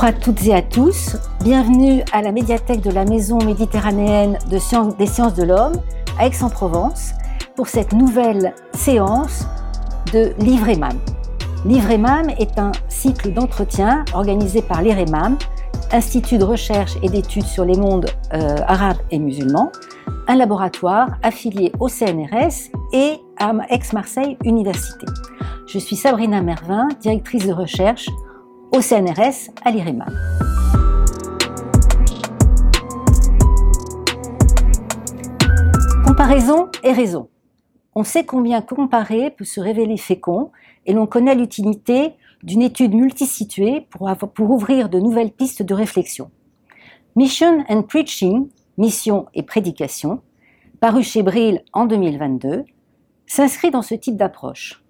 Bonjour à toutes et à tous, bienvenue à la médiathèque de la Maison méditerranéenne des sciences de l'homme à Aix-en-Provence pour cette nouvelle séance de Livre Emam. Livre Emam est un cycle d'entretien organisé par l'IREMAM, Institut de recherche et d'études sur les mondes euh, arabes et musulmans, un laboratoire affilié au CNRS et à Aix-Marseille Université. Je suis Sabrina Mervin, directrice de recherche au CNRS à l'IREMA. Comparaison et raison. On sait combien comparer peut se révéler fécond et l'on connaît l'utilité d'une étude multisituée pour, ouvrir de nouvelles pistes de réflexion. Mission and Preaching, mission et prédication, paru chez Brill en 2022, s'inscrit dans ce type d'approche.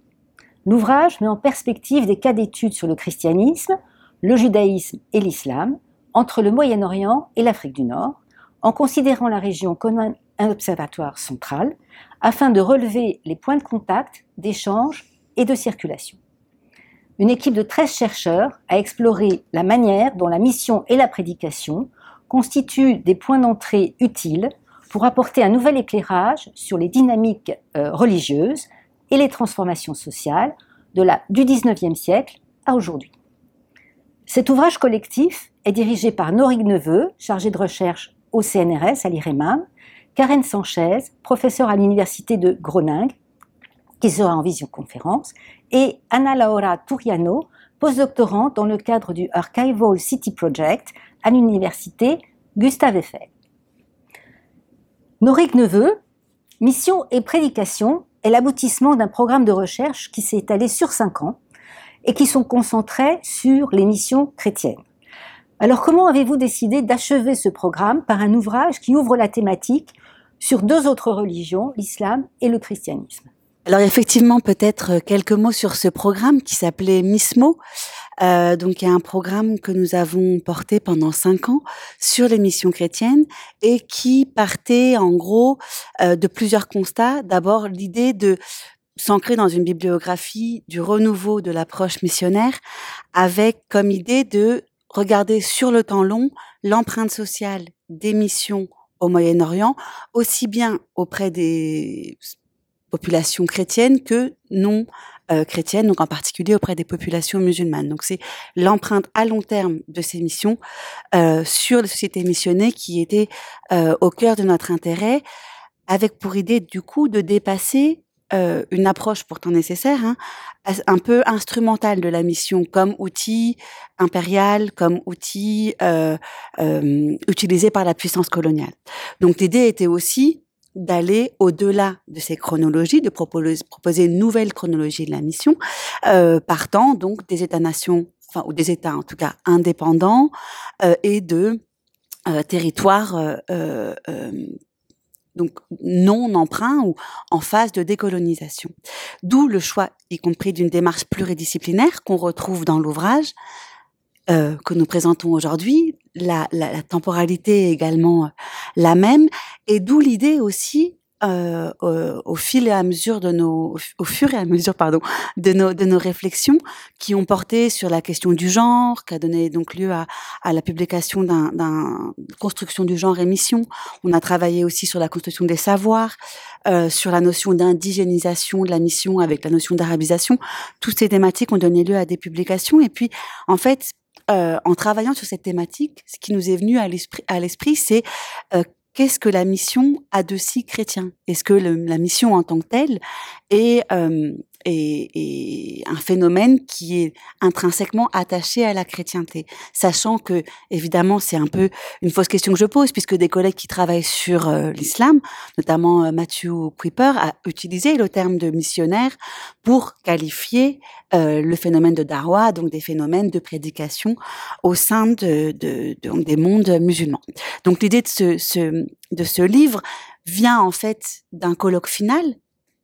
L'ouvrage met en perspective des cas d'études sur le christianisme, le judaïsme et l'islam, entre le Moyen-Orient et l'Afrique du Nord, en considérant la région comme un observatoire central, afin de relever les points de contact, d'échange et de circulation. Une équipe de 13 chercheurs a exploré la manière dont la mission et la prédication constituent des points d'entrée utiles pour apporter un nouvel éclairage sur les dynamiques euh, religieuses, et les transformations sociales de la, du 19e siècle à aujourd'hui. Cet ouvrage collectif est dirigé par Norig Neveu, chargé de recherche au CNRS à l'IREMAM, Karen Sanchez, professeure à l'université de Groningue, qui sera en visioconférence, et Anna Laura Turiano, postdoctorante dans le cadre du Archival City Project à l'université Gustave Eiffel. Norig Neveu, mission et prédication est l'aboutissement d'un programme de recherche qui s'est étalé sur cinq ans et qui sont concentrés sur les missions chrétiennes. Alors comment avez-vous décidé d'achever ce programme par un ouvrage qui ouvre la thématique sur deux autres religions, l'islam et le christianisme? Alors effectivement, peut-être quelques mots sur ce programme qui s'appelait Mismo. Euh, donc il y a un programme que nous avons porté pendant cinq ans sur les missions chrétiennes et qui partait en gros euh, de plusieurs constats. D'abord l'idée de s'ancrer dans une bibliographie du renouveau de l'approche missionnaire avec comme idée de regarder sur le temps long l'empreinte sociale des missions au Moyen-Orient, aussi bien auprès des populations chrétiennes que non euh, chrétiennes, donc en particulier auprès des populations musulmanes. Donc c'est l'empreinte à long terme de ces missions euh, sur les sociétés missionnées qui était euh, au cœur de notre intérêt, avec pour idée du coup de dépasser euh, une approche pourtant nécessaire, hein, un peu instrumentale de la mission, comme outil impérial, comme outil euh, euh, utilisé par la puissance coloniale. Donc l'idée était aussi d'aller au-delà de ces chronologies, de proposer, une nouvelle chronologie de la mission, euh, partant donc des États-nations, enfin ou des États en tout cas indépendants euh, et de euh, territoires euh, donc non emprunt ou en phase de décolonisation. D'où le choix, y compris d'une démarche pluridisciplinaire qu'on retrouve dans l'ouvrage, euh, que nous présentons aujourd'hui, la, la, la, temporalité est également euh, la même, et d'où l'idée aussi euh, au, fil et à mesure de nos, au fur et à mesure, pardon, de nos, de nos réflexions qui ont porté sur la question du genre, qui a donné donc lieu à, à la publication d'un, d'un construction du genre émission. On a travaillé aussi sur la construction des savoirs, euh, sur la notion d'indigénisation de la mission avec la notion d'arabisation. Toutes ces thématiques ont donné lieu à des publications. Et puis, en fait, euh, en travaillant sur cette thématique, ce qui nous est venu à l'esprit, c'est euh, qu'est-ce que la mission a de si chrétien? Est-ce que la mission en tant que telle est, euh, est, est, un phénomène qui est intrinsèquement attaché à la chrétienté, sachant que évidemment c'est un peu une fausse question que je pose puisque des collègues qui travaillent sur euh, l'islam, notamment euh, Matthew Kuiper, a utilisé le terme de missionnaire pour qualifier euh, le phénomène de darwa, donc des phénomènes de prédication au sein de, de, de des mondes musulmans. Donc l'idée de ce, de ce livre vient en fait d'un colloque final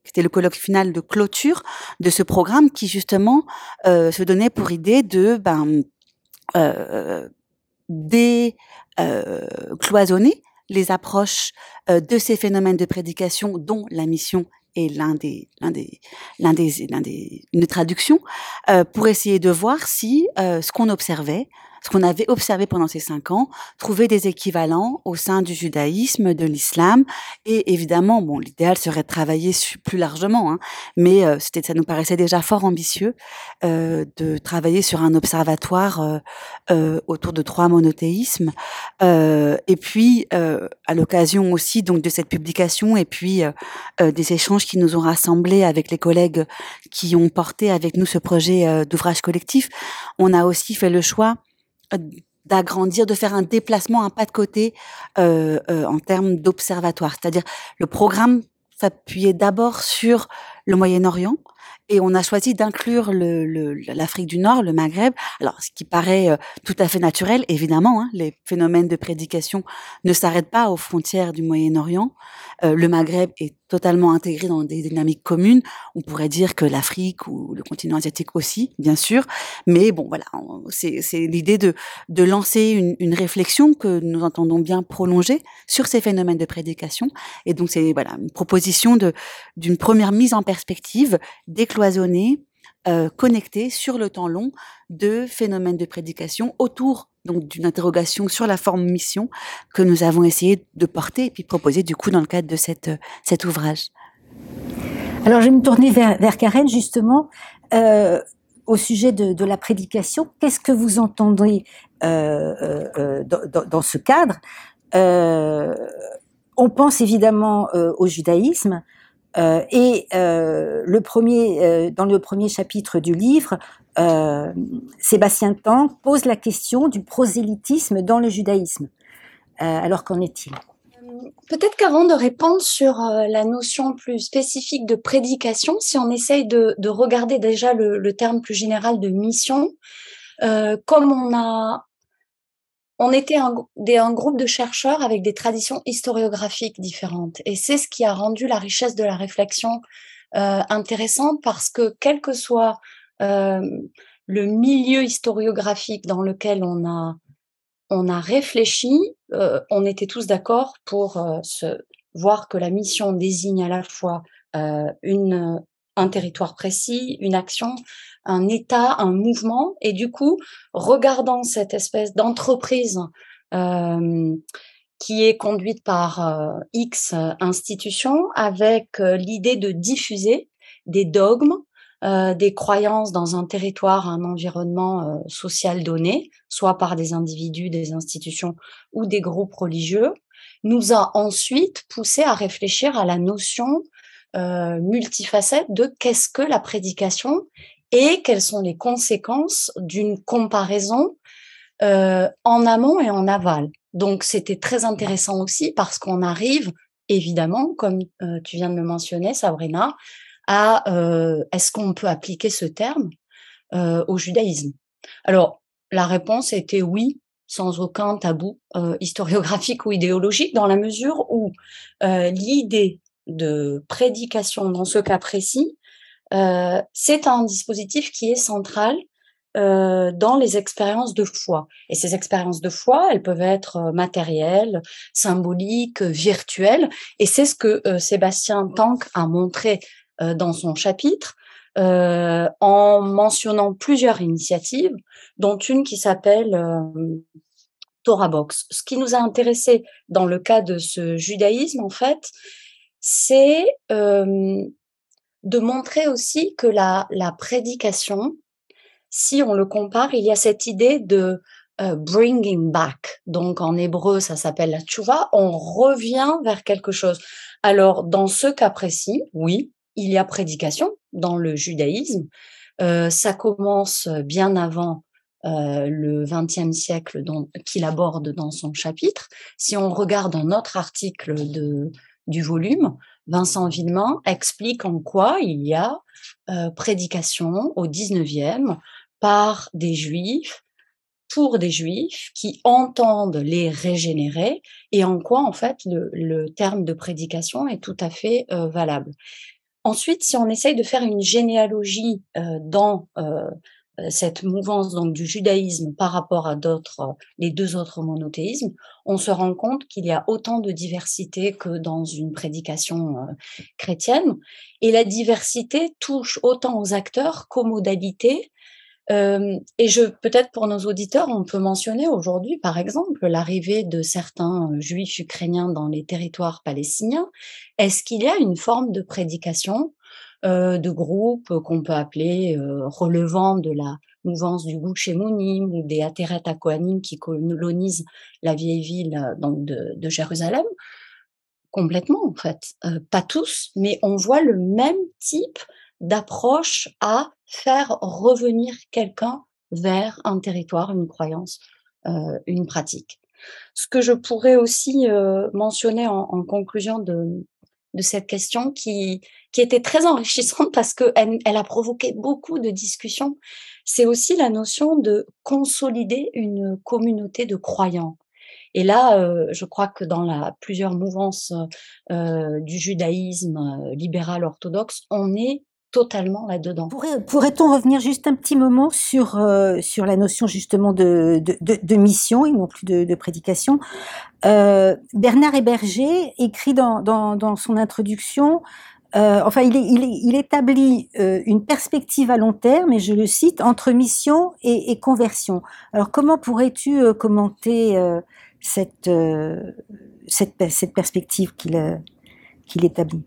c'était le colloque final de clôture de ce programme qui justement euh, se donnait pour idée de ben, euh, décloisonner les approches euh, de ces phénomènes de prédication dont la mission est l'un des l'un des l'un des des une traduction pour essayer de voir si ce qu'on observait ce qu'on avait observé pendant ces cinq ans, trouver des équivalents au sein du judaïsme, de l'islam, et évidemment, bon, l'idéal serait de travailler plus largement, hein, mais euh, c'était, ça nous paraissait déjà fort ambitieux euh, de travailler sur un observatoire euh, euh autour de trois monothéismes, euh, et puis à l'occasion aussi donc de cette publication et puis des échanges qui nous ont rassemblés avec les collègues qui ont porté avec nous ce projet d'ouvrage collectif, on a aussi fait le choix d'agrandir, de faire un déplacement, un pas de côté euh, euh, en termes d'observatoire. C'est-à-dire le programme s'appuyait d'abord sur le Moyen-Orient, et on a choisi d'inclure l'Afrique du Nord, le Maghreb. Alors, ce qui paraît euh, tout à fait naturel, évidemment, hein, les phénomènes de prédication ne s'arrêtent pas aux frontières du Moyen-Orient. Euh, le Maghreb est totalement intégré dans des dynamiques communes. On pourrait dire que l'Afrique ou le continent asiatique aussi, bien sûr. Mais bon, voilà, c'est l'idée de, de lancer une, une, réflexion que nous entendons bien prolonger sur ces phénomènes de prédication. Et donc, c'est voilà une proposition d'une première mise en perspective décloisonnée, euh, connectée sur le temps long de phénomènes de prédication autour donc d'une interrogation sur la forme mission que nous avons essayé de porter et puis proposer du coup dans le cadre de cette, cet ouvrage. Alors je vais me tourner vers, vers Karen justement euh, au sujet de, de la prédication. Qu'est-ce que vous entendez euh, euh, euh dans, dans, ce cadre? Euh, On pense évidemment euh, au judaïsme. Et le premier, dans le premier chapitre du livre, euh, Sébastien Tang pose la question du prosélytisme dans le judaïsme. Euh, alors qu'en est-il? Peut-être qu'avant de répondre sur euh, la notion plus spécifique de prédication, si on essaye de, regarder déjà le, terme plus général de mission, comme on a, on était un, groupe de chercheurs avec des traditions historiographiques différentes, et c'est ce qui a rendu la richesse de la réflexion intéressante parce que quel que soit euh, le milieu historiographique dans lequel on a, réfléchi, euh, on était tous d'accord pour euh, voir que la mission désigne à la fois une, un territoire précis, une action, un état, un mouvement, et du coup, regardant cette espèce d'entreprise qui est conduite par X institutions avec l'idée de diffuser des dogmes, euh, des croyances dans un territoire, un environnement euh, social donné, soit par des individus, des institutions ou des groupes religieux, nous a ensuite poussé à réfléchir à la notion euh, multifacette de qu'est-ce que la prédication et quelles sont les conséquences d'une comparaison euh, en amont et en aval. Donc c'était très intéressant aussi parce qu'on arrive évidemment, comme tu viens de le mentionner, Sabrina, à euh, est-ce qu'on peut appliquer ce terme euh, au judaïsme? Alors, la réponse était oui, sans aucun tabou euh, historiographique ou idéologique, dans la mesure où l'idée de prédication dans ce cas précis, c'est un dispositif qui est central euh, dans les expériences de foi. Et ces expériences de foi, elles peuvent être matérielles, symboliques, virtuelles. Et c'est ce que Sébastien Tank a montré euh, dans son chapitre euh, en mentionnant plusieurs initiatives, dont une qui s'appelle euh, Torah Box. Ce qui nous a intéressé dans le cas de ce judaïsme, en fait, c'est de montrer aussi que la, la prédication, si on le compare, il y a cette idée de bringing back. Donc en hébreu, ça s'appelle la tchouva. On revient vers quelque chose. Alors dans ce cas précis, oui, il y a prédication dans le judaïsme. Euh, ça commence bien avant euh, le XXe siècle qu'il aborde dans son chapitre. Si on regarde un autre article de, du volume, Vincent Villemain explique en quoi il y a euh, prédication au XIXe par des juifs pour des juifs qui entendent les régénérer et en quoi en fait le, terme de prédication est tout à fait euh, valable. Ensuite, si on essaye de faire une généalogie euh, dans cette mouvance donc du judaïsme par rapport à d'autres, les deux autres monothéismes, on se rend compte qu'il y a autant de diversité que dans une prédication euh, chrétienne. Et la diversité touche autant aux acteurs qu'aux modalités. et je peut-être pour nos auditeurs, on peut mentionner aujourd'hui, par exemple, l'arrivée de certains juifs ukrainiens dans les territoires palestiniens. Est-ce qu'il y a une forme de prédication de groupe qu'on peut appeler relevant de la mouvance du Gush Emunim ou des Ateret Kohanim qui colonisent la vieille ville donc de, Jérusalem Complètement, en fait. pas tous, mais on voit le même type d'approche à faire revenir quelqu'un vers un territoire, une croyance, euh, une pratique. Ce que je pourrais aussi euh, mentionner en, en conclusion de, de, cette question qui, qui était très enrichissante parce qu'elle elle a provoqué beaucoup de discussions, c'est aussi la notion de consolider une communauté de croyants. Et là, euh, je crois que dans la, plusieurs mouvances euh, du judaïsme euh, libéral orthodoxe, on est totalement là-dedans. Pourrait-on revenir juste un petit moment sur, euh, sur la notion justement de, de, mission et non plus de, prédication? Euh, Bernard Héberger écrit dans, dans, son introduction euh, enfin, il, il, établit une perspective à long terme, et je le cite, entre mission et, et conversion. Alors, comment pourrais-tu commenter cette, cette, cette perspective qu'il qu'il établit?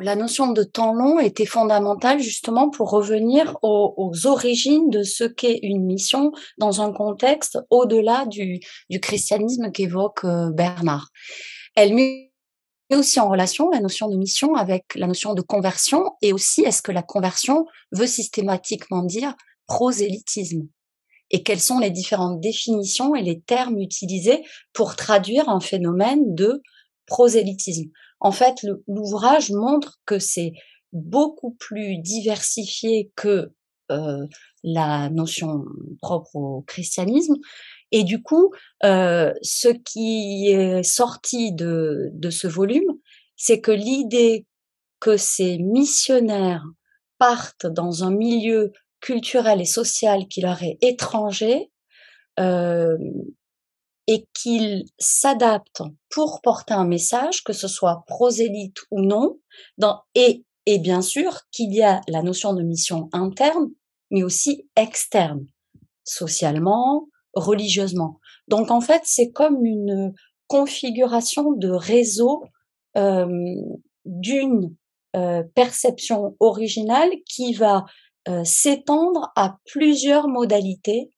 La notion de temps long était fondamentale justement pour revenir aux, origines de ce qu'est une mission dans un contexte au-delà du, christianisme qu'évoque euh, Bernard. Elle met aussi en relation la notion de mission avec la notion de conversion et aussi est-ce que la conversion veut systématiquement dire prosélytisme? Et quelles sont les différentes définitions et les termes utilisés pour traduire un phénomène de prosélytisme? En fait, l'ouvrage montre que c'est beaucoup plus diversifié que euh, la notion propre au christianisme. Et du coup, euh, ce qui est sorti de, ce volume, c'est que l'idée que ces missionnaires partent dans un milieu culturel et social qui leur est étranger, euh, et qu'ils s'adaptent pour porter un message, que ce soit prosélyte ou non, et bien sûr qu'il y a la notion de mission interne, mais aussi externe, socialement, religieusement. Donc en fait, c'est comme une configuration de réseau euh, d'une euh, perception originale qui va euh, s'étendre à plusieurs modalités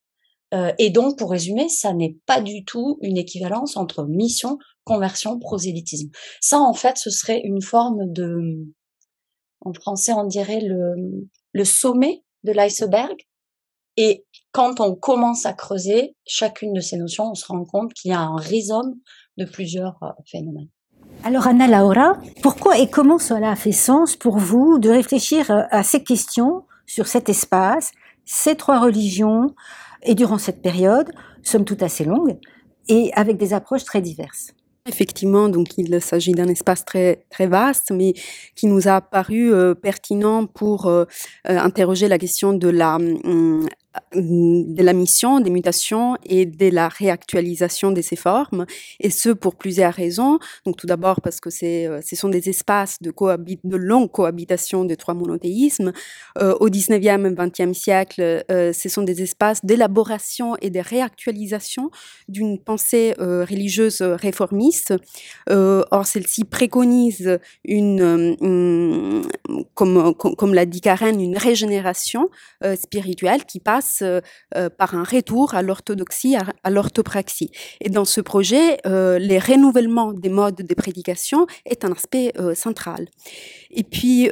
euh, et donc, pour résumer, ça n'est pas du tout une équivalence entre mission, conversion, prosélytisme. Ça, en fait, ce serait une forme de, en français, on dirait le, le sommet de l'iceberg. Et quand on commence à creuser chacune de ces notions, on se rend compte qu'il y a un rhizome de plusieurs euh, phénomènes. Alors Anna Laura, pourquoi et comment cela a fait sens pour vous de réfléchir euh, à ces questions sur cet espace, ces trois religions, et durant cette période, somme toute assez longue, et avec des approches très diverses. Effectivement, donc il s'agit d'un espace très très vaste, mais qui nous a paru euh, pertinent pour euh, euh, interroger la question de la hum, de la mission, des mutations et de la réactualisation de ces formes, et ce pour plusieurs raisons. Donc tout d'abord parce que euh, ce sont des espaces de, longue cohabitation des trois monothéismes. Euh, au 19e et 20e siècle, euh, ce sont des espaces d'élaboration et de réactualisation d'une pensée religieuse réformiste. Or, celle-ci préconise une, une comme, comme, comme l'a dit Karen, une régénération spirituelle qui passe euh, euh, par un retour à l'orthodoxie, à, l'orthopraxie. Et dans ce projet, euh, les renouvellements des modes de prédication est un aspect central. Et puis,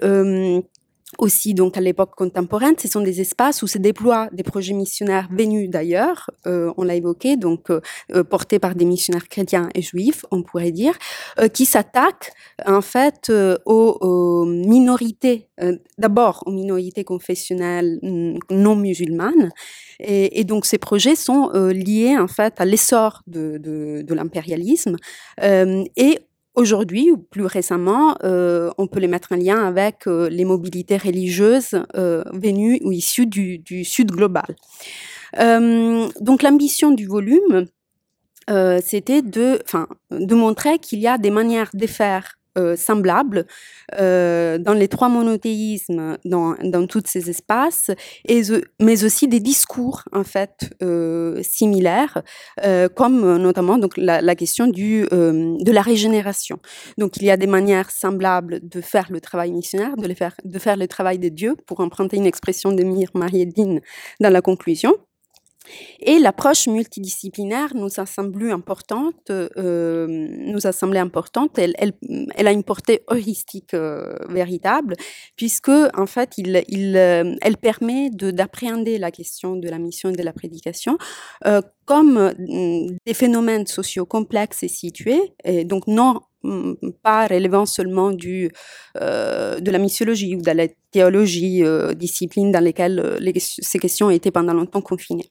aussi donc à l'époque contemporaine, ce sont des espaces où se déploient des projets missionnaires venus d'ailleurs, euh, on l'a évoqué, donc euh, euh, portés par des missionnaires chrétiens et juifs, on pourrait dire, qui s'attaquent en fait aux, aux, minorités, d'abord aux minorités confessionnelles mm, non musulmanes, et, et donc ces projets sont liés en fait à l'essor de, de, de l'impérialisme et Aujourd'hui, ou plus récemment, euh, on peut les mettre en lien avec euh, les mobilités religieuses euh, venues ou issues du, Sud global. Donc l'ambition du volume, c'était de, de montrer qu'il y a des manières de faire semblables dans les trois monothéismes, dans, dans tous ces espaces, et, mais aussi des discours en fait similaires, comme notamment donc la, la question du, de la régénération. Donc il y a des manières semblables de faire le travail missionnaire, de, les faire, de faire le travail de Dieu, pour emprunter une expression de Mir Mariedine dans la conclusion. Et l'approche multidisciplinaire nous a semblé importante, euh, nous a semblé importante. Elle, a une portée heuristique euh, véritable, puisque en fait, euh, elle permet d'appréhender la question de la mission et de la prédication comme mm, des phénomènes sociaux complexes et situés, et donc non mm, pas relevant seulement de la missiologie ou de la théologie, euh, discipline dans lesquelles les, ces questions étaient pendant longtemps confinées.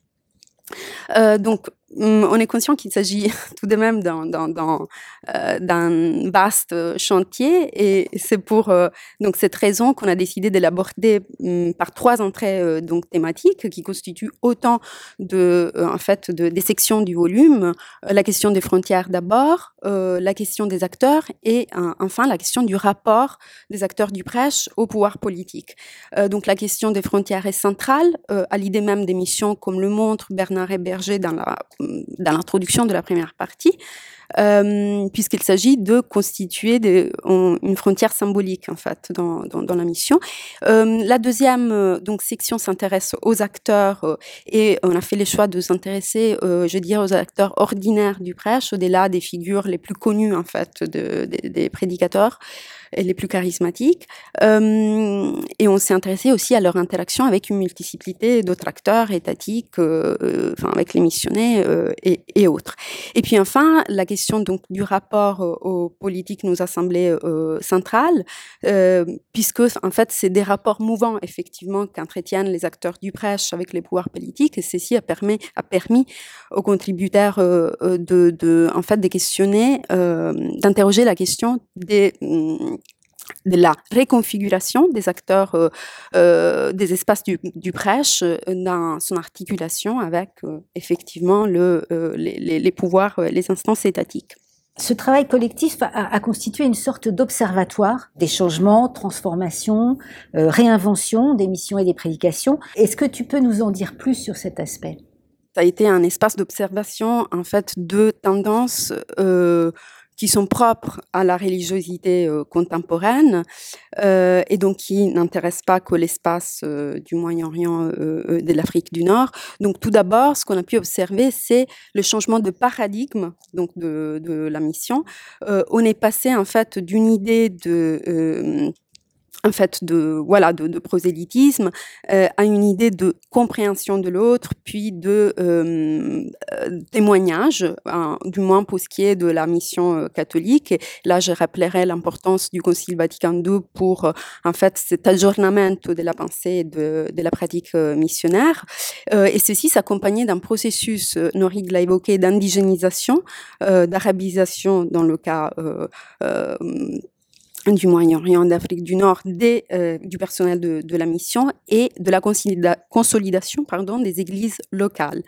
Euh, donc, on est conscient qu'il s'agit tout de même d'un euh, vaste chantier et c'est pour euh, donc cette raison qu'on a décidé de l'aborder mm, par trois entrées euh, donc thématiques qui constituent autant de en fait de, des sections du volume. La question des frontières d'abord la question des acteurs et enfin la question du rapport des acteurs du prêche au pouvoir politique. Donc la question des frontières est centrale à l'idée même des missions comme le montre Bernard Héberger dans la dans l'introduction de la première partie, euh, puisqu'il s'agit de constituer une frontière symbolique en fait dans, dans, la mission. Euh, la deuxième euh, donc section s'intéresse aux acteurs et on a fait le choix de s'intéresser, je dirais, aux acteurs ordinaires du prêche, au-delà des figures les plus connues en fait de, de, des prédicateurs les plus charismatiques. Euh, et on s'est intéressé aussi à leur interaction avec une multiplicité d'autres acteurs étatiques, euh, enfin avec les missionnaires euh, et, et, autres. Et puis enfin, la question donc du rapport aux politiques nous a semblé centrale, puisque en fait c'est des rapports mouvants effectivement qu'entretiennent les acteurs du prêche avec les pouvoirs politiques, et ceci a permis, a permis aux contributeurs de, de, en fait, de questionner, d'interroger la question des de la réconfiguration des acteurs euh, euh, des espaces du, du, prêche euh, dans son articulation avec effectivement le, les, les, pouvoirs, les instances étatiques. Ce travail collectif a, a constitué une sorte d'observatoire des changements, transformations, réinventions des missions et des prédications. Est-ce que tu peux nous en dire plus sur cet aspect? Ça a été un espace d'observation en fait de tendances qui sont propres à la religiosité euh, contemporaine euh, et donc qui n'intéressent pas que l'espace euh, du Moyen-Orient, de l'Afrique du Nord. Donc tout d'abord, ce qu'on a pu observer, c'est le changement de paradigme donc de, de la mission. On est passé en fait d'une idée de en fait de voilà de, de prosélytisme euh, à une idée de compréhension de l'autre puis de euh, euh, témoignage hein, du moins pour ce qui est de la mission euh, catholique. Et là je rappellerai l'importance du concile Vatican II pour euh, en fait cet aggiornamento de la pensée de, de la pratique missionnaire. Et ceci s'accompagnait d'un processus Norig l'a évoqué d'indigénisation d'arabisation dans le cas du Moyen-Orient, d'Afrique du Nord, des, euh, du personnel de, la mission et de la consolida consolidation des églises locales.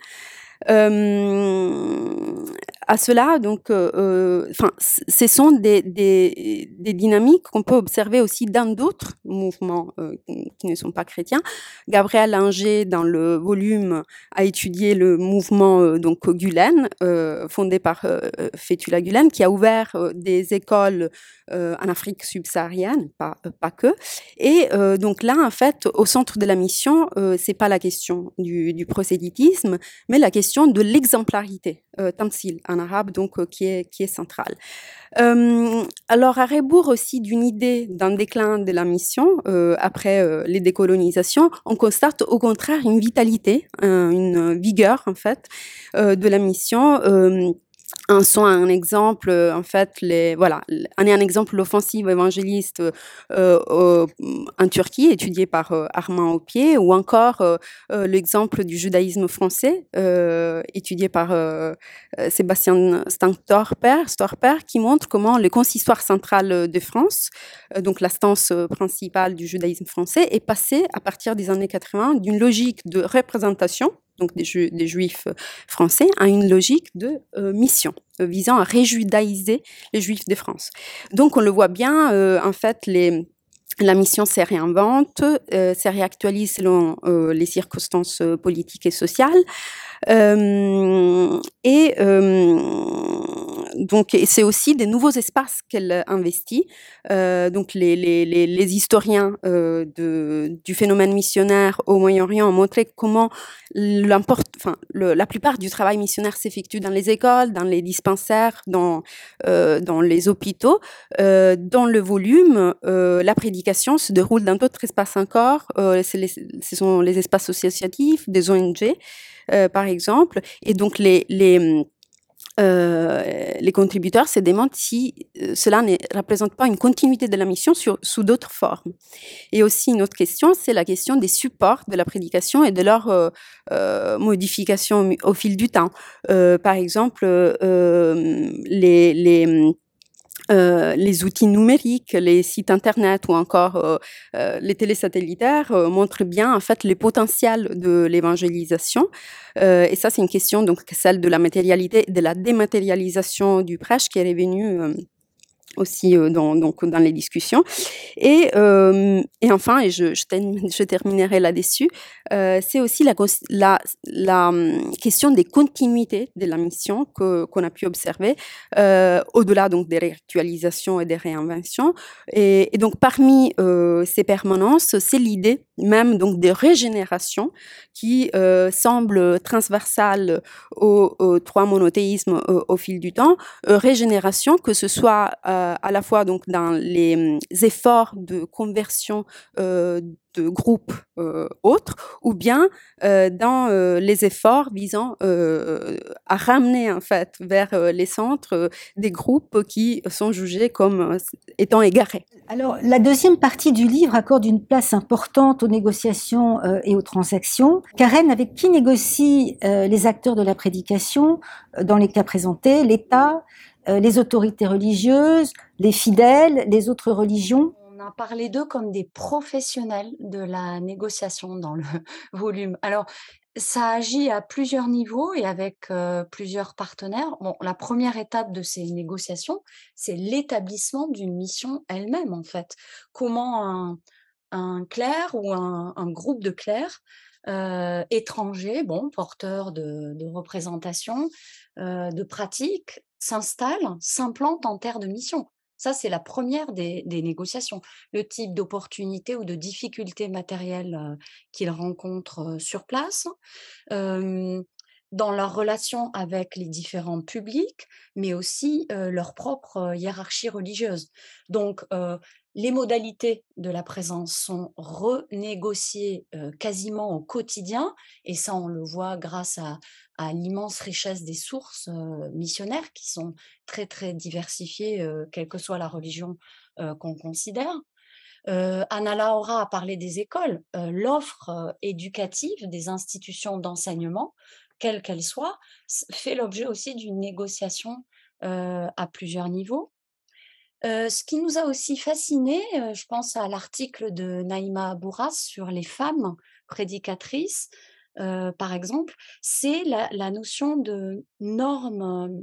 Euh, à cela, donc, euh, euh, ce sont des, des, dynamiques qu'on peut observer aussi dans d'autres mouvements euh, qui ne sont pas chrétiens. Gabriel Inger, dans le volume, a étudié le mouvement euh, donc Gulen, fondé par Fétula Gulen, qui a ouvert des écoles en Afrique subsaharienne, pas, pas que. Et donc là, en fait, au centre de la mission, c'est pas la question du, du prosélytisme, mais la question de l'exemplarité, tamsil en arabe, donc euh, qui, est, qui est centrale. Euh, alors, à rebours aussi d'une idée d'un déclin de la mission euh, après euh, les décolonisations, on constate au contraire une vitalité, une vigueur en fait de la mission un un exemple euh, en fait les voilà un exemple l'offensive évangéliste euh, euh, en Turquie étudiée par Armand Aupier ou encore l'exemple du judaïsme français étudié par Sébastien Storper Storper qui montre comment le consistoire central de France donc l'instance principale du judaïsme français est passé à partir des années 80 d'une logique de représentation donc des, juifs français, à une logique de mission visant à réjudaïser les juifs de France. Donc on le voit bien, en fait, la mission se réinvente, euh, se réactualise selon euh, les circonstances euh, politiques et sociales. Euh, et euh, donc, c'est aussi des nouveaux espaces qu'elle investit. Euh, donc, les, les, les, les historiens de, du phénomène missionnaire au Moyen-Orient ont montré comment enfin, le, la plupart du travail missionnaire s'effectue dans les écoles, dans les dispensaires, dans, dans les hôpitaux. dans le volume, la prédication se déroule dans d'autres espaces encore. ce sont les espaces associatifs, des ONG. Euh, par exemple. Et donc, les, euh, les contributeurs se demandent si euh, cela ne représente pas une continuité de la mission sous d'autres formes. Et aussi une autre question, c'est la question des supports de la prédication et de leur euh, modification au fil du temps. par exemple, les, les euh, les outils numériques, les sites internet ou encore euh, euh, les télésatellitaires montrent bien en fait les potentiels de l'évangélisation. et ça, c'est une question donc celle de la matérialité, de la dématérialisation du prêche qui est revenue aussi euh, dans, donc, dans les discussions. Et, euh, et enfin, et je, je, terminerai là-dessus, euh, c'est aussi la, la, la, hum, question des continuités de la mission que, qu'on a pu observer, au-delà des réactualisations et des réinventions. Et, donc, parmi ces permanences, c'est l'idée même donc de régénération qui euh, semble transversale aux, trois monothéismes au, fil du temps. régénération, que ce soit euh, à la fois donc dans les hum, efforts de conversion euh, de groupes euh, autres, ou bien euh, dans euh, les efforts visant à ramener en fait vers les centres des groupes qui sont jugés comme étant égarés. Alors la deuxième partie du livre accorde une place importante aux négociations et aux transactions. Karen, avec qui négocient les acteurs de la prédication dans les cas présentés, l'État, les autorités religieuses, les fidèles, les autres religions? on a d'eux comme des professionnels de la négociation dans le volume. Alors, ça agit à plusieurs niveaux et avec euh, plusieurs partenaires. Bon, la première étape de ces négociations, c'est l'établissement d'une mission elle-même, en fait. Comment un, clerc ou un, groupe de clercs euh, étrangers, bon, porteurs de, représentation, euh, de pratiques, s'installe, s'implante en terre de mission. Ça, c'est la première des, négociations. Le type d'opportunité ou de difficulté matérielle euh, qu'ils rencontrent sur place. Dans leur relation avec les différents publics, mais aussi leur propre hiérarchie religieuse. Donc, les modalités de la présence sont renégociées quasiment au quotidien, et ça, on le voit grâce à, à l'immense richesse des sources missionnaires qui sont très, très diversifiées, quelle que soit la religion qu'on considère. Anna Laura a parlé des écoles. L'offre éducative des institutions d'enseignement quelle qu'elle soit, fait l'objet aussi d'une négociation à plusieurs niveaux. Ce qui nous a aussi fasciné, je pense à l'article de Naïma Bourras sur les femmes prédicatrices, euh, par exemple, c'est la, notion de normes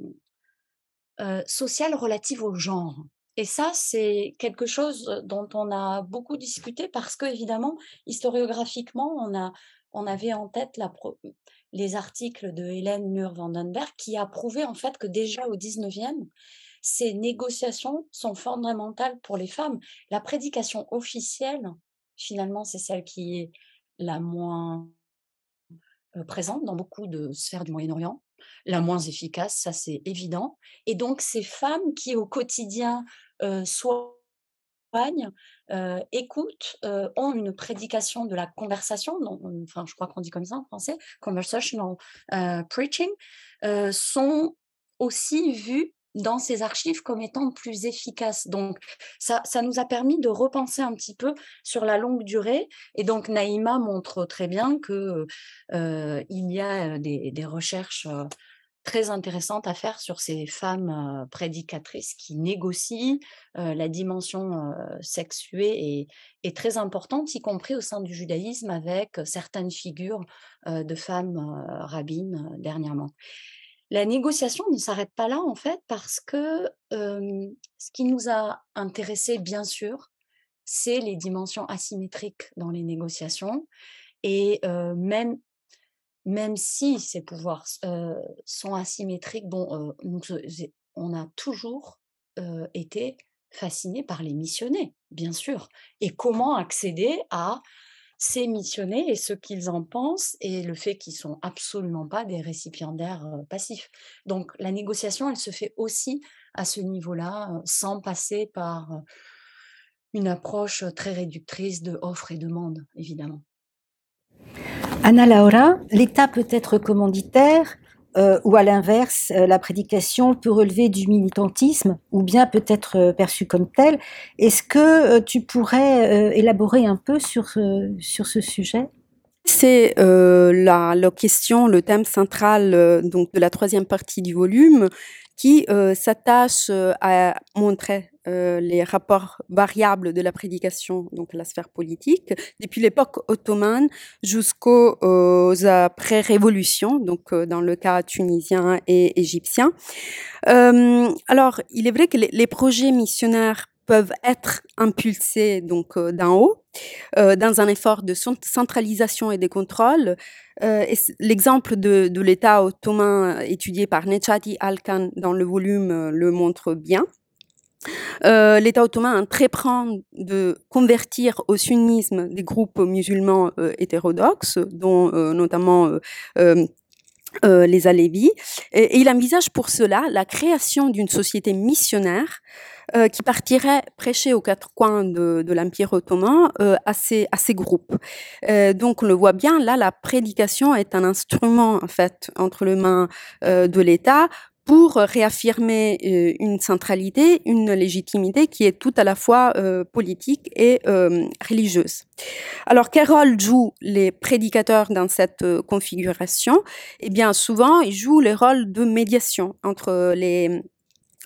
euh, sociales relatives au genre. Et ça, c'est quelque chose dont on a beaucoup discuté parce que, évidemment, historiographiquement, on a on avait en tête les articles de Hélène Mur-Vandenberg qui a prouvé en fait que déjà au 19e, ces négociations sont fondamentales pour les femmes. La prédication officielle, finalement, c'est celle qui est la moins présente dans beaucoup de sphères du Moyen-Orient, la moins efficace, ça c'est évident. Et donc ces femmes qui au quotidien euh, soient euh, écoutent, euh, ont une prédication de la conversation, enfin je crois qu'on dit comme ça en français, conversational euh, preaching, euh, sont aussi vues dans ces archives comme étant plus efficaces. Donc ça, ça nous a permis de repenser un petit peu sur la longue durée. Et donc Naïma montre très bien que euh, il y a des, des recherches très intéressante à faire sur ces femmes prédicatrices qui négocient. la dimension sexuée est, très importante, y compris au sein du judaïsme, avec certaines figures de femmes rabbines dernièrement. La négociation ne s'arrête pas là, en fait, parce que ce qui nous a intéressé, bien sûr, c'est les dimensions asymétriques dans les négociations. Et même même si ces pouvoirs sont asymétriques, bon, on a toujours été fasciné par les missionnés, bien sûr. Et comment accéder à ces missionnés et ce qu'ils en pensent et le fait qu'ils sont absolument pas des récipiendaires passifs. Donc la négociation, elle se fait aussi à ce niveau-là, sans passer par une approche très réductrice de offre et demande, évidemment. Anna Laura, l'État peut être commanditaire euh, ou à l'inverse, euh, la prédication peut relever du militantisme ou bien peut être euh, perçue comme telle. Est-ce que tu pourrais élaborer un peu sur, sur ce sujet? C'est la, la, question, le thème central donc de la troisième partie du volume, qui s'attache à montrer euh, les rapports variables de la prédication, donc la sphère politique, depuis l'époque ottomane jusqu'aux après-révolutions, donc euh, dans le cas tunisien et égyptien. Euh, alors, il est vrai que les, projets missionnaires peuvent être impulsés donc d'en haut, dans un effort de centralisation et de contrôle. L'exemple de, de l'État ottoman étudié par Nechati Alkan dans le volume le montre bien. Euh, L'État ottoman entreprend de convertir au sunnisme des groupes musulmans euh, hétérodoxes, dont euh, notamment les Alevis, et, il envisage pour cela la création d'une société missionnaire qui partirait prêcher aux quatre coins de, l'Empire ottoman à, ces, à ces groupes. donc on le voit bien, là, la prédication est un instrument en fait entre les mains de l'État pour réaffirmer euh, une centralité, une légitimité qui est tout à la fois euh, politique et euh, religieuse. Alors, quel rôle jouent les prédicateurs dans cette configuration Eh bien, souvent, ils jouent le rôle de médiation entre les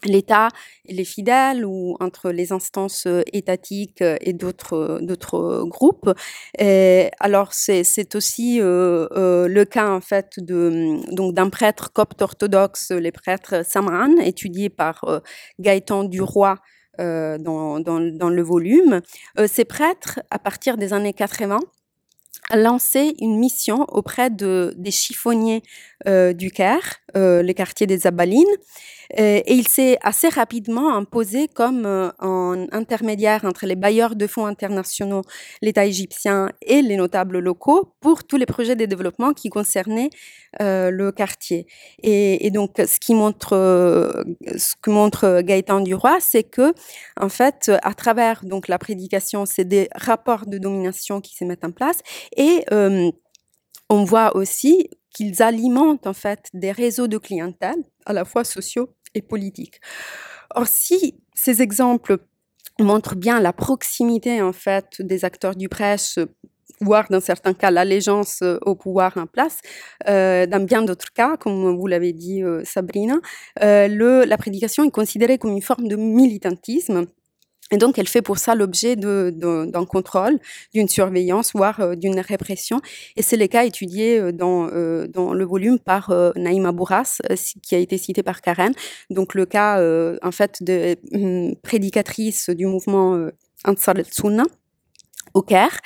l'État et les fidèles ou entre les instances euh, étatiques euh, et d'autres euh, groupes. Et alors c'est aussi le cas en fait de donc d'un prêtre copte orthodoxe, les prêtres Samran, étudié par Gaëtan Duroy dans, dans, dans, le volume. ces prêtres, à partir des années 80, a lancé une mission auprès de, des chiffonniers du Caire, le quartier des Abalines, euh, et il s'est assez rapidement imposé comme euh, un intermédiaire entre les bailleurs de fonds internationaux, l'État égyptien et les notables locaux pour tous les projets de développement qui concernaient euh, le quartier. Et, donc, ce qui montre, ce que montre Gaëtan Duroy, c'est que, en fait, à travers donc la prédication, c'est des rapports de domination qui se mettent en place et on voit aussi qu'ils alimentent en fait des réseaux de clientèle, à la fois sociaux et politiques. Or, si ces exemples montrent bien la proximité en fait des acteurs du presse voire dans certains cas l'allégeance au pouvoir en place. Euh, dans bien d'autres cas, comme vous l'avez dit euh, Sabrina, euh, la prédication est considérée comme une forme de militantisme et donc, elle fait pour ça l'objet d'un contrôle, d'une surveillance, voire euh, d'une répression. Et c'est le cas étudié euh, dans, euh, dans le volume par Naïma Bourras, qui a été cité par Karen. Donc, le cas, en fait, de prédicatrice du mouvement Ansar al-Sunna au Caire.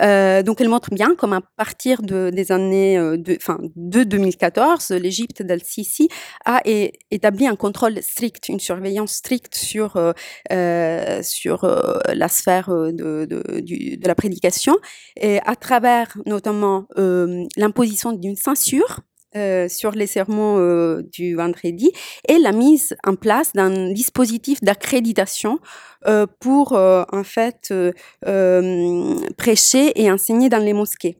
Euh, donc elle montre bien comme à partir de, des années euh, de, de 2014, l'Égypte d'Al-Sisi a établi un contrôle strict, une surveillance stricte sur, euh, euh sur euh, la sphère de, de, de, la prédication. Et à travers notamment l'imposition d'une censure euh, sur les sermons euh, du vendredi et la mise en place d'un dispositif d'accréditation euh, pour en fait prêcher et enseigner dans les mosquées.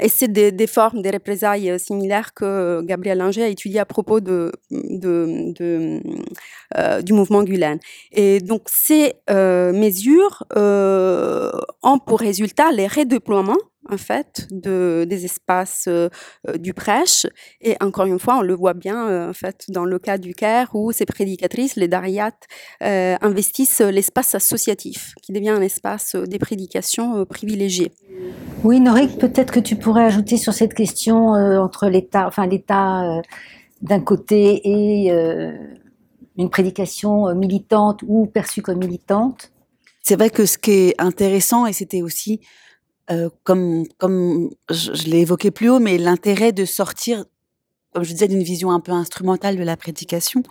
Et c'est des, des, formes, des représailles similaires que Gabriel Langer a étudié à propos de, de, de euh, du mouvement Gulen. Et donc ces euh, mesures euh, ont pour résultat les redéploiements en fait de, des espaces du prêche. Et encore une fois, on le voit bien en fait dans le cas du Caire où ces prédicatrices, les dariates, investissent l'espace associatif qui devient un espace des prédications privilégié. Oui, Norik, peut-être que tu pourrais ajouter sur cette question entre l'État, enfin l'État d'un côté et une prédication militante ou perçue comme militante? C'est vrai que ce qui est intéressant, et c'était aussi, comme, comme je, l'ai évoqué plus haut, mais l'intérêt de sortir, comme je disais, d'une vision un peu instrumentale de la prédication.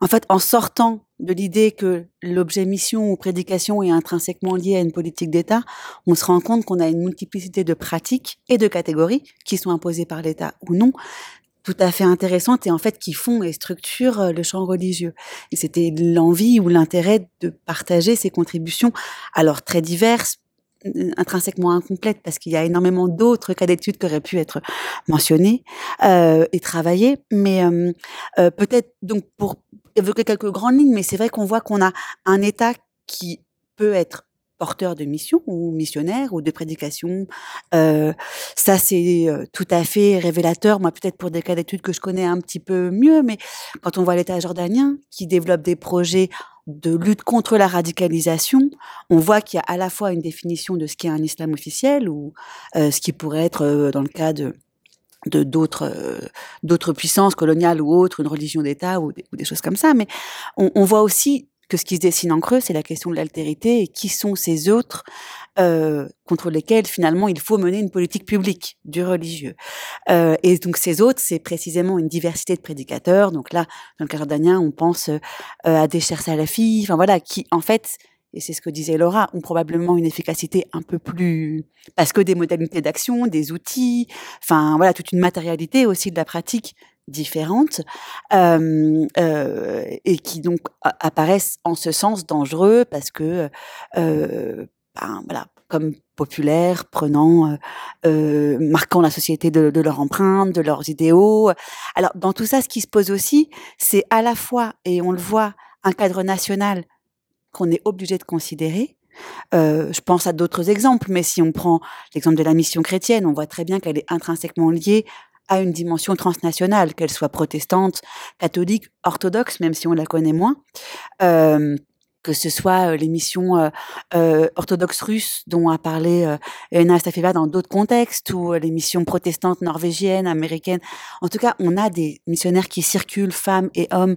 En fait, en sortant de l'idée que l'objet mission ou prédication est intrinsèquement lié à une politique d'État, on se rend compte qu'on a une multiplicité de pratiques et de catégories qui sont imposées par l'État ou non, tout à fait intéressantes et en fait qui font et structurent le champ religieux. Et c'était l'envie ou l'intérêt de partager ces contributions, alors très diverses, intrinsèquement incomplètes parce qu'il y a énormément d'autres cas d'études qui auraient pu être mentionnés euh, et travaillés. Mais euh, euh, peut-être donc pour évoquer quelques grandes lignes, mais c'est vrai qu'on voit qu'on a un État qui peut être porteur de mission ou missionnaire ou de prédication. Euh, ça, c'est euh, tout à fait révélateur. Moi, peut-être pour des cas d'études que je connais un petit peu mieux, mais quand on voit l'État jordanien qui développe des projets de lutte contre la radicalisation, on voit qu'il y a à la fois une définition de ce qu'est un islam officiel ou euh, ce qui pourrait être euh, dans le cas de de d'autres euh, d'autres puissances coloniales ou autres, une religion d'État ou, ou, des choses comme ça. Mais on, on voit aussi que ce qui se dessine en creux, c'est la question de l'altérité et qui sont ces autres euh, contre lesquels finalement il faut mener une politique publique du religieux. Euh, et donc ces autres, c'est précisément une diversité de prédicateurs. Donc là, dans le Cardanien, on pense euh, à des chers salafis, enfin voilà, qui en fait, et c'est ce que disait Laura, ont probablement une efficacité un peu plus parce que des modalités d'action, des outils, enfin voilà, toute une matérialité aussi de la pratique différentes euh, euh, et qui donc apparaissent en ce sens dangereux parce que euh, voilà comme populaires, prenant, marquant la société de, de, leur empreinte, de leurs idéaux. Alors dans tout ça, ce qui se pose aussi, c'est à la fois, et on le voit, un cadre national qu'on est obligé de considérer. Euh, je pense à d'autres exemples, mais si on prend l'exemple de la mission chrétienne, on voit très bien qu'elle est intrinsèquement liée a une dimension transnationale, qu'elle soit protestante, catholique, orthodoxe, même si on la connaît moins. Euh, que ce soit euh, les missions euh, euh, orthodoxes russes dont a parlé euh, Elena dans d'autres contextes, ou les missions protestantes norvégiennes, américaines. En tout cas, on a des missionnaires qui circulent, femmes et hommes,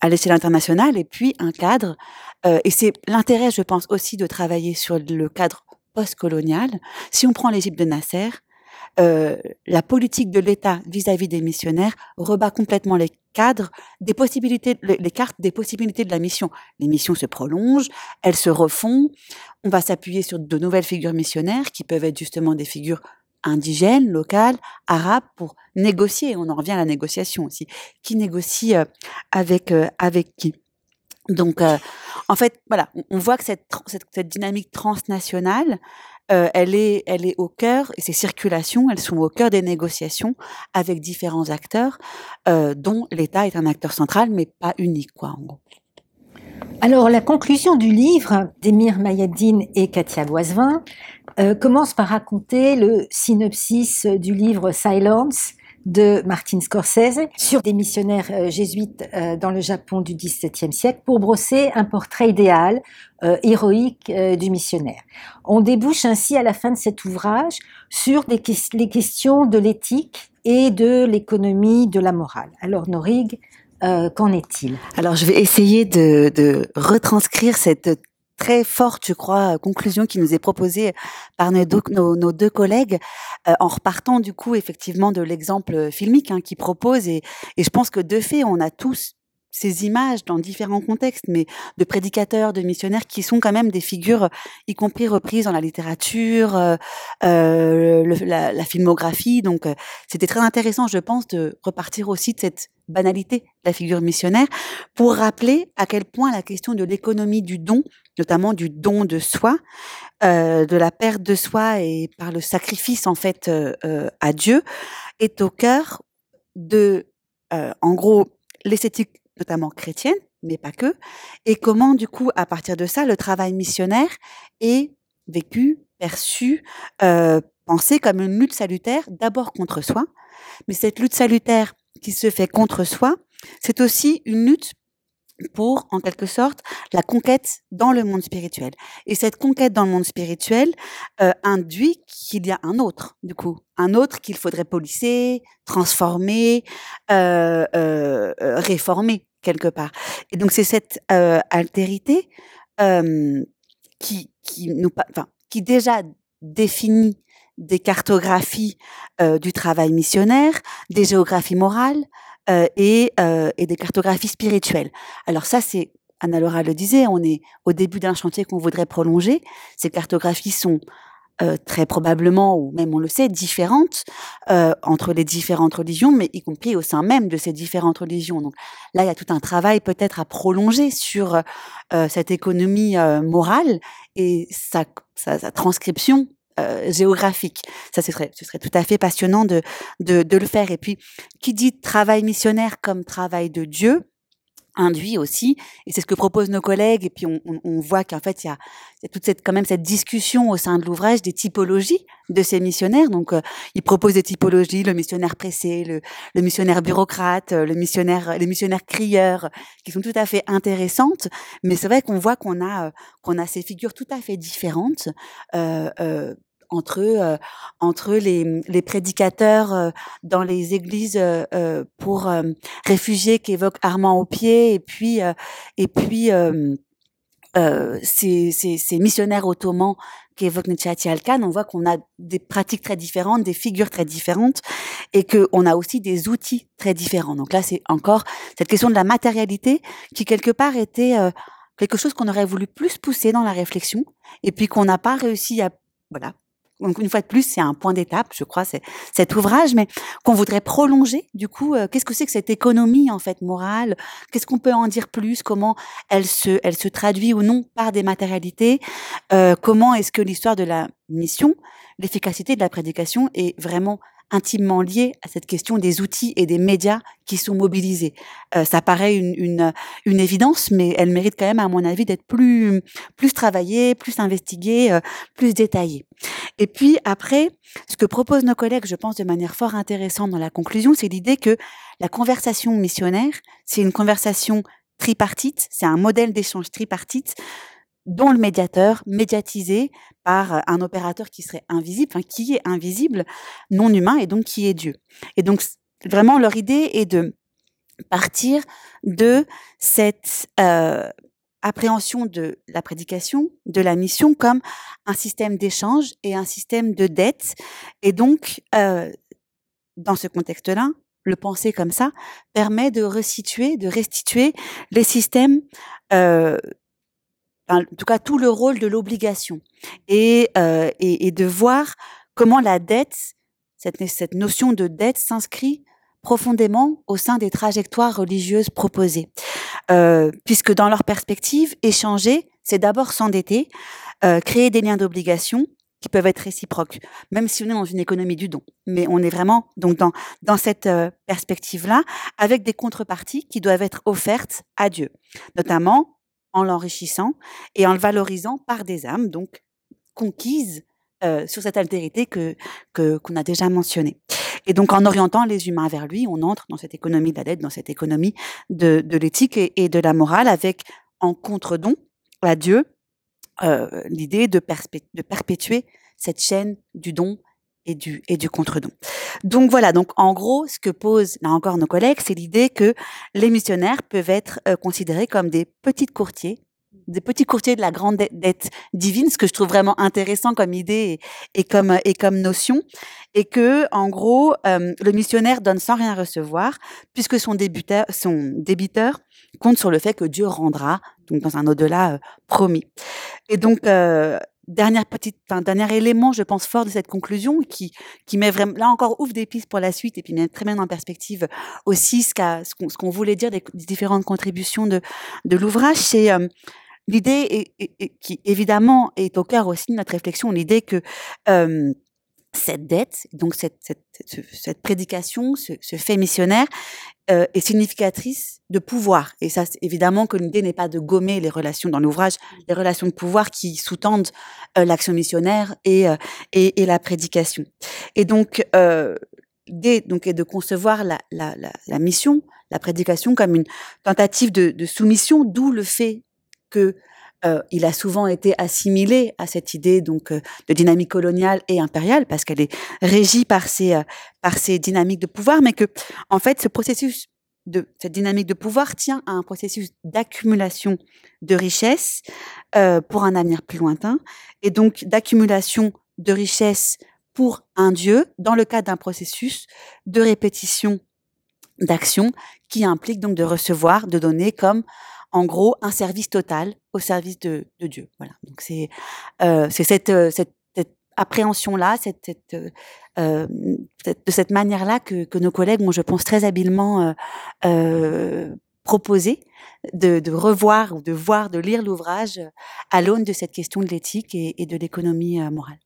à l'échelle internationale, et puis un cadre. et c'est l'intérêt, je pense, aussi de travailler sur le cadre postcolonial. Si on prend l'Égypte de Nasser, euh, la politique de l'État vis-à-vis des missionnaires rebat complètement les cadres des possibilités, les cartes des possibilités de la mission. Les missions se prolongent, elles se refont. On va s'appuyer sur de nouvelles figures missionnaires qui peuvent être justement des figures indigènes, locales, arabes, pour négocier. On en revient à la négociation aussi. Qui négocie euh, avec euh, avec qui? Donc, en fait, voilà, on voit que cette, dynamique transnationale, euh, elle est, elle est au cœur et ces circulations, elles sont au cœur des négociations avec différents acteurs, euh, dont l'État est un acteur central, mais pas unique, quoi, en gros. Alors, la conclusion du livre d'Emir Mayadine et Katia Loisevin euh, commence par raconter le synopsis du livre Silence de Martin Scorsese sur des missionnaires euh, jésuites euh, dans le Japon du XVIIe siècle pour brosser un portrait idéal, euh, héroïque du missionnaire. On débouche ainsi à la fin de cet ouvrage sur les questions de l'éthique et de l'économie de la morale. Alors Norig, qu'en est-il? Alors je vais essayer de retranscrire cette très forte, je crois, conclusion qui nous est proposée par nos deux, collègues, euh, en repartant du coup effectivement de l'exemple filmique hein, qui propose. Et, et je pense que de fait, on a tous ces images dans différents contextes, mais de prédicateurs, de missionnaires qui sont quand même des figures, y compris reprises dans la littérature, euh, euh le, la, la, filmographie. Donc, euh, c'était très intéressant, je pense, de repartir aussi de cette banalité de la figure missionnaire pour rappeler à quel point la question de l'économie du don, notamment du don de soi, euh, de la perte de soi et par le sacrifice en fait euh, euh à Dieu, est au cœur de, en gros, l'esthétique notamment chrétienne, mais pas que, et comment du coup, à partir de ça, le travail missionnaire est vécu, perçu euh, pensée comme une lutte salutaire, d'abord contre soi, mais cette lutte salutaire qui se fait contre soi, c'est aussi une lutte pour, en quelque sorte, la conquête dans le monde spirituel. Et cette conquête dans le monde spirituel euh, induit qu'il y a un autre, du coup, un autre qu'il faudrait polisser, transformer, euh, euh, réformer quelque part. Et donc c'est cette altérité qui, qui nous, enfin, qui déjà définit des cartographies du travail missionnaire, des géographies morales, euh, et, euh, et des cartographies spirituelles. Alors ça, c'est Anna-Laura le disait, on est au début d'un chantier qu'on voudrait prolonger. Ces cartographies sont euh, très probablement, ou même on le sait, différentes euh, entre les différentes religions, mais y compris au sein même de ces différentes religions. Donc là, il y a tout un travail peut-être à prolonger sur euh, cette économie euh, morale et sa, sa, sa transcription euh, géographique. Ça, ce serait, ce serait tout à fait passionnant de, de, de, le faire. Et puis, qui dit travail missionnaire comme travail de Dieu induit aussi, et c'est ce que proposent nos collègues, et puis on, on, on voit qu'en fait, il y a, y a toute cette, quand même cette discussion au sein de l'ouvrage des typologies de ces missionnaires. Donc, euh, ils proposent des typologies, le missionnaire pressé, le, le missionnaire bureaucrate, le missionnaire, les missionnaires crieurs, qui sont tout à fait intéressantes. Mais c'est vrai qu'on voit qu'on a, euh, qu'on a ces figures tout à fait différentes. Euh, euh, entre euh, entre les, les prédicateurs euh, dans les églises euh, pour réfugiés qu'évoque Armand au pied et puis et puis ces, ces, ces, missionnaires ottomans qu'évoque Nechati Alkan, on voit qu'on a des pratiques très différentes, des figures très différentes, et qu'on a aussi des outils très différents. Donc là, c'est encore cette question de la matérialité qui, quelque part, était quelque chose qu'on aurait voulu plus pousser dans la réflexion, et puis qu'on n'a pas réussi à voilà, donc une fois de plus, c'est un point d'étape, je crois, c'est cet ouvrage, mais qu'on voudrait prolonger. Du coup, euh, qu'est-ce que c'est que cette économie en fait morale? Qu'est-ce qu'on peut en dire plus? Comment elle se, elle se traduit ou non par des matérialités? Euh, Comment est-ce que l'histoire de la mission, l'efficacité de la prédication est vraiment intimement lié à cette question des outils et des médias qui sont mobilisés. Euh, ça paraît une, une, une, évidence, mais elle mérite quand même, à mon avis, d'être plus, plus travaillée, plus investiguée, euh, plus détaillée. Et puis après, ce que proposent nos collègues, je pense de manière fort intéressante dans la conclusion, c'est l'idée que la conversation missionnaire, c'est une conversation tripartite, c'est un modèle d'échange tripartite dont le médiateur, médiatisé par euh, un opérateur qui serait invisible, enfin qui est invisible, non humain, et donc qui est Dieu. Et donc vraiment leur idée est de partir de cette euh, appréhension de la prédication, de la mission comme un système d'échange et un système de dette. Et donc, euh, dans ce contexte-là, le penser comme ça permet de resituer, de restituer les systèmes euh, en tout cas tout le rôle de l'obligation et, euh, et, et, de voir comment la dette, cette, cette notion de dette s'inscrit profondément au sein des trajectoires religieuses proposées. Euh, puisque dans leur perspective, échanger, c'est d'abord s'endetter, euh, créer des liens d'obligation qui peuvent être réciproques, même si on est dans une économie du don. Mais on est vraiment donc dans, dans cette euh, perspective-là, avec des contreparties qui doivent être offertes à Dieu, notamment en l'enrichissant et en le valorisant par des âmes, donc conquises euh, sur cette altérité que qu'on a déjà mentionnée. Et donc en orientant les humains vers lui, on entre dans cette économie de la dette, dans cette économie de, de l'éthique et, de la morale, avec en contre-don à Dieu euh, l'idée de, de perpétuer cette chaîne du don et du, et contre-don. Donc voilà, donc en gros, ce que posent là encore nos collègues, c'est l'idée que les missionnaires peuvent être euh, considérés comme des petits courtiers, des petits courtiers de la grande dette divine, ce que je trouve vraiment intéressant comme idée et, comme, notion, et que en gros, euh, le missionnaire donne sans rien recevoir, puisque son débuteur, son débiteur compte sur le fait que Dieu rendra, donc dans un au-delà euh, promis. Et donc, dernière petite, enfin, dernier élément, je pense fort de cette conclusion, qui qui met vraiment là encore ouvre des pistes pour la suite et puis met très bien en perspective aussi ce qu'on ce qu'on voulait dire des, différentes contributions de de l'ouvrage, c'est euh, l'idée qui évidemment est au cœur aussi de notre réflexion, l'idée que euh, cette dette, donc cette, cette, cette prédication, ce, ce, fait missionnaire, euh, est significatrice de pouvoir. Et ça, évidemment, que l'idée n'est pas de gommer les relations dans l'ouvrage, les relations de pouvoir qui sous-tendent euh, l'action missionnaire et, euh, et, et, la prédication. Et donc, euh, l'idée donc, est de concevoir la, la, la, la, mission, la prédication, comme une tentative de, de soumission, d'où le fait que euh, il a souvent été assimilé à cette idée donc euh, de dynamique coloniale et impériale parce qu'elle est régie par ces euh, par ces dynamiques de pouvoir, mais que en fait ce processus de cette dynamique de pouvoir tient à un processus d'accumulation de richesses euh, pour un avenir plus lointain et donc d'accumulation de richesses pour un dieu dans le cadre d'un processus de répétition d'action qui implique donc de recevoir, de donner comme en gros un service total au service de, Dieu. Voilà. Donc c'est euh, c'est cette, euh, cette, cette appréhension là, cette, cette euh, de cette manière là que, que nos collègues ont, je pense, très habilement euh, euh, proposé de, de, revoir ou de voir, de lire l'ouvrage à l'aune de cette question de l'éthique et, de l'économie euh, morale.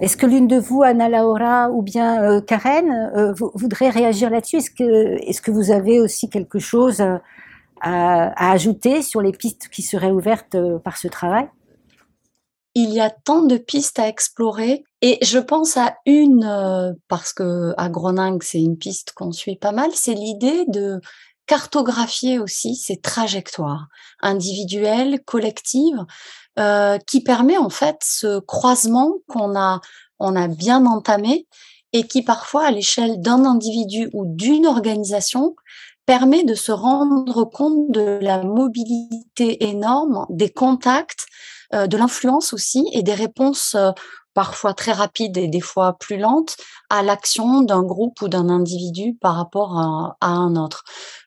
Est-ce que l'une de vous, Anna Laura ou bien euh, Karen, euh, voudrait réagir là-dessus? Est-ce que, est-ce que vous avez aussi quelque chose à, ajouter sur les pistes qui seraient ouvertes euh, par ce travail? Il y a tant de pistes à explorer et je pense à une, euh, parce que à Groningue, c'est une piste qu'on suit pas mal, c'est l'idée de cartographier aussi ces trajectoires individuelles, collectives, euh, qui permet en fait ce croisement qu'on a, on a bien entamé et qui parfois à l'échelle d'un individu ou d'une organisation permet de se rendre compte de la mobilité énorme, des contacts, euh, de l'influence aussi et des réponses euh, parfois très rapides et des fois plus lentes à l'action d'un groupe ou d'un individu par rapport à, à, un autre.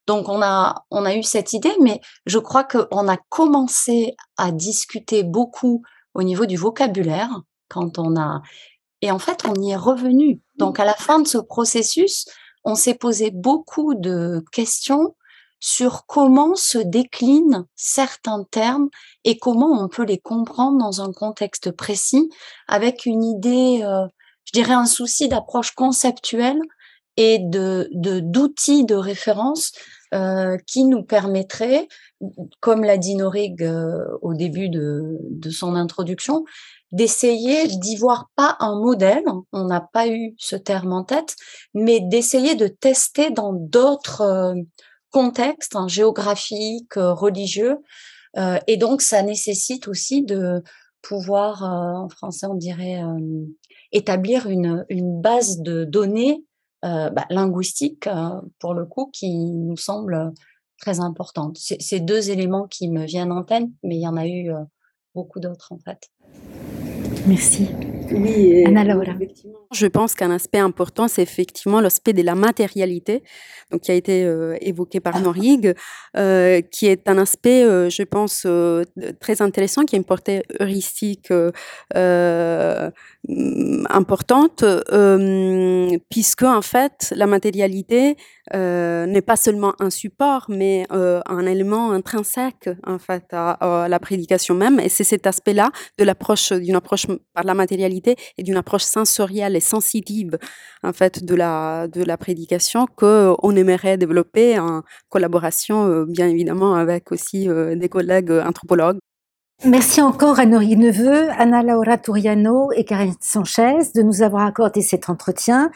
Donc on a on a eu cette idée, mais je crois qu'on a commencé à discuter beaucoup au niveau du vocabulaire quand on a et en fait on y est revenu. Donc à la fin de ce processus, on s'est posé beaucoup de questions sur comment se déclinent certains termes et comment on peut les comprendre dans un contexte précis avec une idée, euh, je dirais un souci d'approche conceptuelle et de d'outils de, référence euh, qui nous permettraient, comme l'a dit Norig euh, au début de son introduction, d'essayer d'y voir pas un modèle, on n'a pas eu ce terme en tête, mais d'essayer de tester dans d'autres euh, contextes hein, géographiques, euh, religieux. Euh, et donc, ça nécessite aussi de pouvoir, en français, on dirait, établir une, une, base de données bah, linguistiques, pour le coup, qui nous semble très importante. C'est deux éléments qui me viennent en tête, mais il y en a eu beaucoup d'autres, en fait. Merci. Oui, Anna Laura. Je pense qu'un aspect important, c'est effectivement l'aspect de la matérialité, donc qui a été euh, évoqué par Norig, euh, qui est un aspect, euh, je pense, euh, très intéressant, qui a une portée heuristique euh, importante, puisque en fait, la matérialité n'est pas seulement un support, mais un élément intrinsèque en fait à, à la prédication même, et c'est cet aspect-là de l'approche d'une approche par la matérialité et d'une approche sensorielle et sensitive en fait de la de la prédication que on aimerait développer en collaboration euh, bien évidemment avec aussi euh, des collègues anthropologues. Merci encore à Nori Neveu, Anna Laura Turiano et Karine Sanchez de nous avoir accordé cet entretien.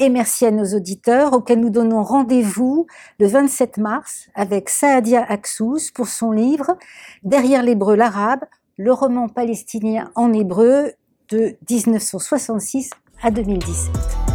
Et merci à nos auditeurs auxquels nous donnons rendez-vous le 27 mars avec Saadia Aksous pour son livre Derrière l'hébreu l'arabe, le roman palestinien en hébreu de 1966 à 2017.